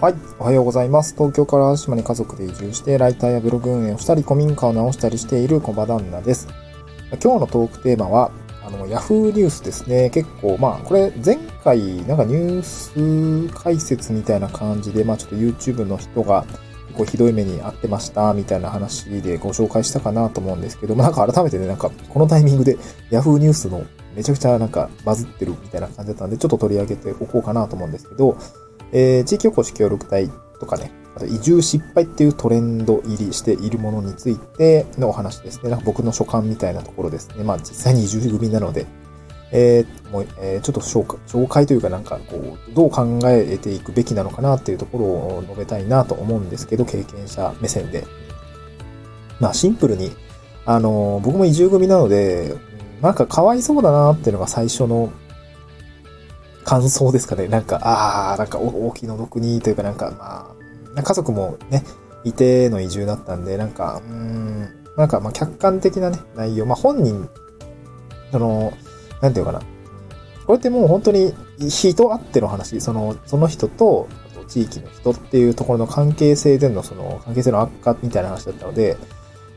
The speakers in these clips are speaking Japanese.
はい。おはようございます。東京から島に家族で移住して、ライターやブログ運営をしたり、古民家を直したりしている小場旦那です。今日のトークテーマは、あの、ヤフーニュースですね。結構、まあ、これ、前回、なんかニュース解説みたいな感じで、まあ、ちょっと YouTube の人が、結構ひどい目に遭ってました、みたいな話でご紹介したかなと思うんですけど、まあ、なんか改めてね、なんか、このタイミングで Yahoo ニュースのめちゃくちゃなんかバズってるみたいな感じだったんで、ちょっと取り上げておこうかなと思うんですけど、えー、地域おこし協力隊とかね、あと移住失敗っていうトレンド入りしているものについてのお話ですね。なんか僕の所感みたいなところですね。まあ実際に移住組なので、えー、もう、えー、ちょっと紹介、紹介というかなんかこう、どう考えていくべきなのかなっていうところを述べたいなと思うんですけど、経験者目線で。まあシンプルに、あのー、僕も移住組なので、なんかかわいそうだなっていうのが最初の感想ですかね。なんか、ああ、なんか大きの毒にというかなんか、まあ、家族もね、いての移住だったんで、なんか、うん、なんかまあ客観的なね、内容。まあ本人、その、なんていうかな。これってもう本当に人あっての話、その、その人と、あと地域の人っていうところの関係性でのその関係性の悪化みたいな話だったので、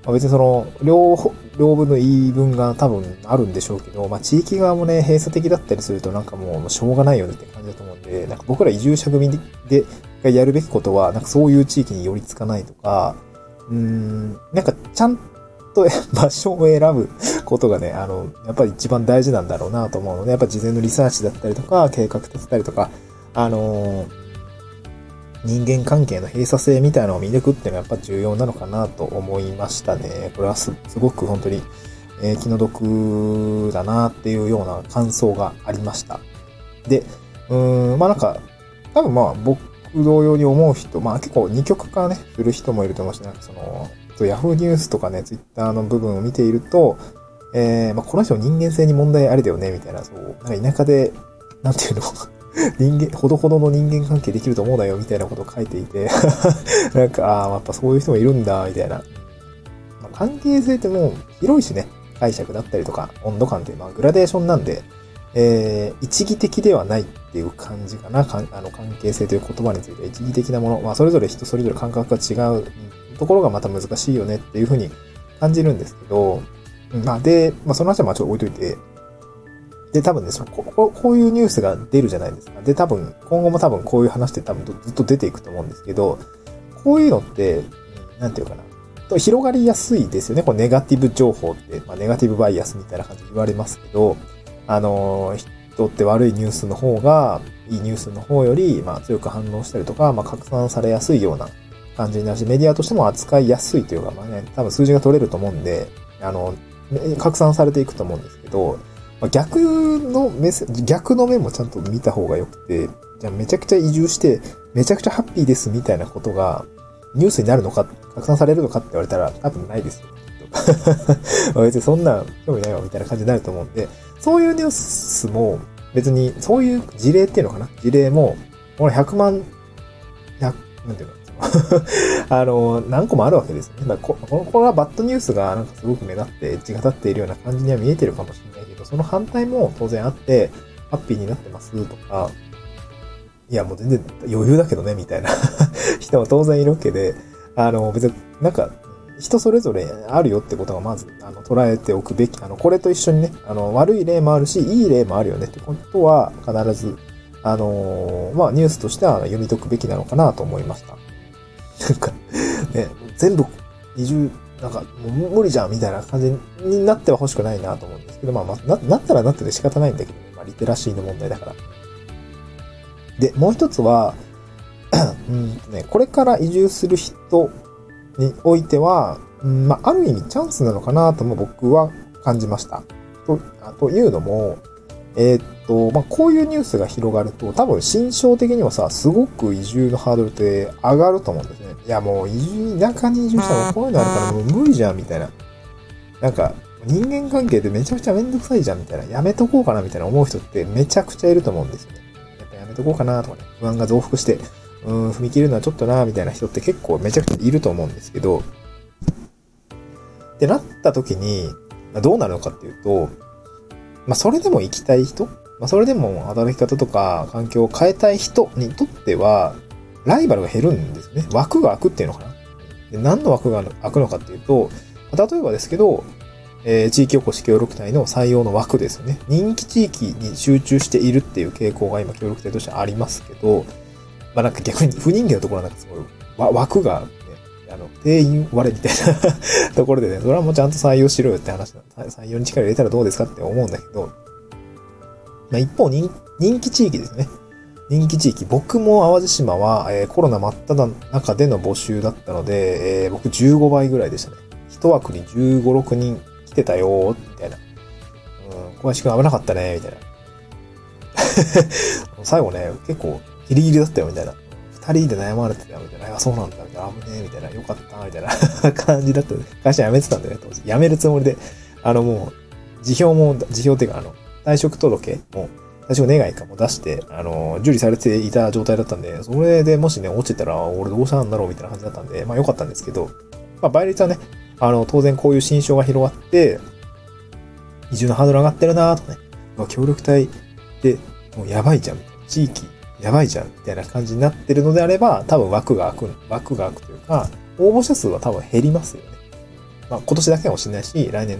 まあ、別にその、両、両分の言い分が多分あるんでしょうけど、まあ地域側もね、閉鎖的だったりするとなんかもうしょうがないよねって感じだと思うんで、なんか僕ら移住者組で、がやるべきことは、なんかそういう地域に寄りつかないとか、うん、なんかちゃんと場所を選ぶことがね、あの、やっぱり一番大事なんだろうなと思うので、やっぱ事前のリサーチだったりとか、計画立てたりとか、あのー人間関係の閉鎖性みたいなのを見抜くっていうのはやっぱ重要なのかなと思いましたね。これはすごく本当に、えー、気の毒だなっていうような感想がありました。で、うーん、まあなんか、多分まあ僕同様に思う人、まあ結構二極化ね、する人もいると思うし、なんかその、ヤフーニュースとかね、ツイッターの部分を見ていると、えー、まあこの人人間性に問題ありだよね、みたいな、そう、なんか田舎で、なんていうの？人間、ほどほどの人間関係できると思うなよ、みたいなことを書いていて なんか、ああ、やっぱそういう人もいるんだ、みたいな。まあ、関係性ってもう広いしね、解釈だったりとか、温度感っていう、まあ、グラデーションなんで、えー、一義的ではないっていう感じかな。かあの関係性という言葉について一義的なもの。まあ、それぞれ人それぞれ感覚が違うところがまた難しいよねっていうふうに感じるんですけど、まあ、で、まあ、その話はまあちょっと置いといて、で、多分ね、そこここういうニュースが出るじゃないですか。で、多分、今後も多分こういう話って多分ずっと出ていくと思うんですけど、こういうのって、なんていうかな。広がりやすいですよね。このネガティブ情報って、まあ、ネガティブバイアスみたいな感じで言われますけど、あの、人って悪いニュースの方が、いいニュースの方より、まあ、強く反応したりとか、まあ、拡散されやすいような感じになるし、メディアとしても扱いやすいというか、まあね、多分数字が取れると思うんで、あの、拡散されていくと思うんですけど、逆の目逆の目もちゃんと見た方がよくて、じゃあめちゃくちゃ移住して、めちゃくちゃハッピーですみたいなことが、ニュースになるのか、拡散されるのかって言われたら多分ないですよ、別にそんな興味ないわみたいな感じになると思うんで、そういうニュースも別に、そういう事例っていうのかな？事例も、これ100万、100、なんていうの？あの、何個もあるわけですね。だこここれはバッドニュースがなんかすごく目立ってエッジが立っているような感じには見えてるかもしれないけど、その反対も当然あって、ハッピーになってますとか、いやもう全然余裕だけどね、みたいな 人も当然いるわけで、あの、別になんか、人それぞれあるよってことがまず、あの、捉えておくべき。あの、これと一緒にね、あの、悪い例もあるし、いい例もあるよねってことは必ず、あのまあ、ニュースとしては読み解くべきなのかなと思いました。なんか、ね、全部移住、なんか、もう無理じゃんみたいな感じになっては欲しくないなと思うんですけど、まあ、ま、ななったらなってて仕方ないんだけどね。まあ、リテラシーの問題だから。で、もう一つは、うんね、これから移住する人においては、うん、まあ、ある意味チャンスなのかなとも僕は感じました。と、というのも、えー、っと、まあ、こういうニュースが広がると、多分心象的にはさ、すごく移住のハードルって上がると思うんです。いや、もう田舎に移住したらこういうのあるからもう無理じゃん、みたいな。なんか、人間関係でめちゃくちゃめんどくさいじゃん、みたいな。やめとこうかな、みたいな思う人ってめちゃくちゃいると思うんですよね。やっぱやめとこうかな、とかね。不安が増幅して、うん、踏み切るのはちょっとな、みたいな人って結構めちゃくちゃいると思うんですけど、ってなった時に、どうなるのかっていうと、まあ、それでも行きたい人まあ、それでも働き方とか環境を変えたい人にとっては、ライバルが減るんですね。枠が空くっていうのかな。で何の枠が空くのかっていうと、例えばですけど、えー、地域おこし協力隊の採用の枠ですよね。人気地域に集中しているっていう傾向が今協力隊としてありますけど、まあなんか逆に不人気のところはなんかすごい枠が、ね、あの、定員割れみたいな ところでね、それはもうちゃんと採用しろよって話なん採用に力入れたらどうですかって思うんだけど、まあ一方人気地域ですね。人気地域。僕も淡路島は、えー、コロナ真っ只中での募集だったので、えー、僕15倍ぐらいでしたね。一枠に15、6人来てたよみたいな。うん、小林くん危なかったねみたいな。最後ね、結構ギリギリだったよ、みたいな。二人で悩まれてたよ、みたいな。あ、そうなんだ、みたいな。危ねえ、みたいな。よかった、みたいな 感じだった。会社辞めてたんでね、当時。辞めるつもりで、あのもう、辞表も、辞表っていうか、あの、退職届も、退職願いかも出して、あの、受理されていた状態だったんで、それでもしね、落ちてたら、俺どうしたんだろうみたいな感じだったんで、まあ良かったんですけど、まあ倍率はね、あの、当然こういう新章が広がって、移住のハードル上がってるなとね、まあ、協力隊でもうやばいじゃん。地域やばいじゃん。みたいな感じになってるのであれば、多分枠が開く、枠が開くというか、応募者数は多分減りますよね。まあ今年だけかもしれないし、来年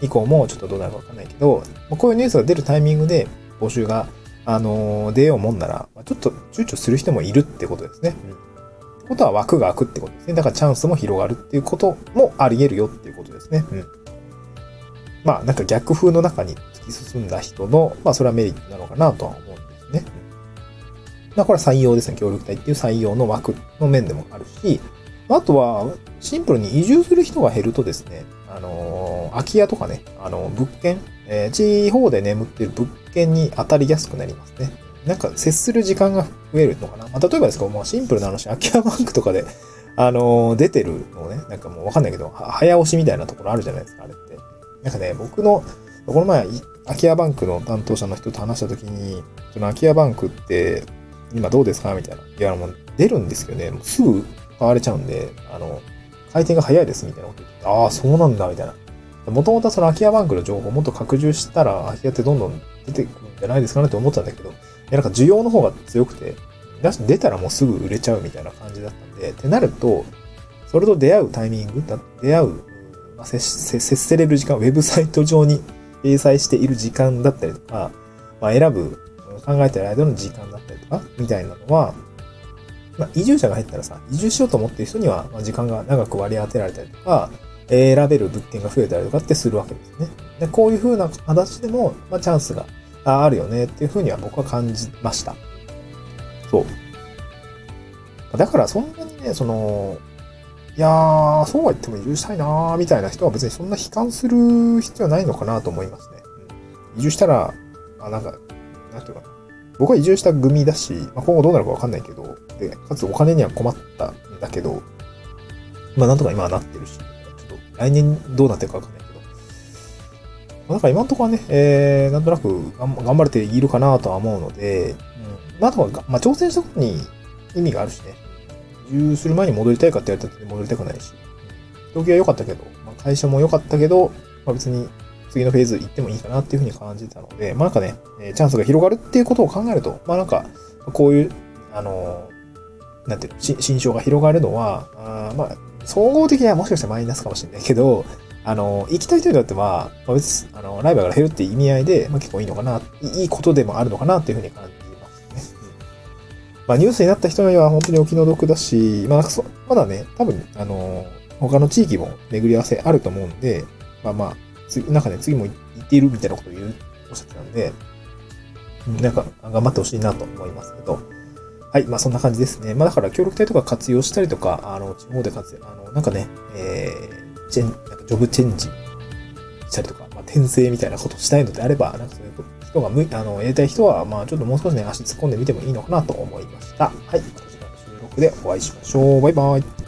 以降もちょっとどうなるかわかんないけど、まあ、こういうニュースが出るタイミングで募集が、あのー、出ようもんなら、ちょっと躊躇する人もいるってことですね。うんことは枠が開くってことですね。だからチャンスも広がるっていうこともあり得るよっていうことですね。うん。まあ、なんか逆風の中に突き進んだ人の、まあ、それはメリットなのかなとは思うんですね。まあ、これは採用ですね。協力隊っていう採用の枠の面でもあるし、あとは、シンプルに移住する人が減るとですね、あのー、空き家とかね、あの、物件、えー、地方で眠ってる物件に当たりやすくなりますね。なんか接する時間が増えるのかな。まあ、例えばですけど、まあ、シンプルな話、空き家バンクとかで、あのー、出てるのね、なんかもうわかんないけど、早押しみたいなところあるじゃないですか、あれって。なんかね、僕の、この前、空き家バンクの担当者の人と話したときに、その空き家バンクって、今どうですか？みたいな。いや、もう出るんですけどね、もうすぐ買われちゃうんで、あの、回転が早いですみたいなこと言って、ああ、そうなんだ、みたいな。もともとその空き家バンクの情報をもっと拡充したら、空き家ってどんどん出てくるんじゃないですかねって思ったんだけど、いや、なんか需要の方が強くて、出たらもうすぐ売れちゃうみたいな感じだったんで、ってなると、それと出会うタイミング、出会う、まあ、接接せれる時間、ウェブサイト上に掲載している時間だったりとか、まあ、選ぶ、考えてる間の時間だったりとか、みたいなのは、まあ、移住者が入ったらさ、移住しようと思ってる人には、まあ、時間が長く割り当てられたりとか、選べる物件が増えたりとかってするわけですね。でこういう風な形でも、まあ、チャンスがああるよねっていうふうには僕は感じました。そう。だからそんなにね、その、いやー、そうは言っても移住したいなーみたいな人は別にそんな悲観する必要はないのかなと思いますね。うん、移住したら、あ、なんか、なんていうかな。僕は移住した組だし、まあ、今後どうなるかわかんないけど、で、かつお金には困ったんだけど、まあなんとか今はなってるし、ちょっと来年どうなってるかわかんないけど、まあなんか今のところはね、えー、なんとなく頑張れているかなとは思うので、うん。まあ、とは、まあ、挑戦したことに意味があるしね。移住する前に戻りたいかって言われたら戻りたくないし。動機は良かったけど、まあ、会社も良かったけど、まあ、別に次のフェーズ行ってもいいかなっていうふうに感じたので、まあなんかね、チャンスが広がるっていうことを考えると、まあなんか、こういう、あの、なんていうの、新章が広がるのは、あまあ、総合的にはもしかしたらマイナスかもしれないけど、あの、行きたい人にとっては、まあ、別あの、ライバルが減るっていう意味合いで、まあ、結構いいのかな、いいことでもあるのかなっていうふうに感じますね。まあ、ニュースになった人には本当にお気の毒だし、まあ、そまだね、多分、あの、他の地域も巡り合わせあると思うんで、まあまあ、なんかね、次も行っているみたいなことを言う、おっしゃってたんで、なんか、頑張ってほしいなと思いますけど、はい。まあ、そんな感じですね。まあ、だから、協力隊とか活用したりとか、あの、地方で活用、あの、なんかね、えー、チェン、なんかジョブチェンジしたりとか、まあ、転生みたいなことしたいのであれば、なんかそういう人がむ、あの、やりたい人は、まあ、ちょっともう少しね、足突っ込んでみてもいいのかなと思いました。はい。こちらの収録でお会いしましょう。バイバイ。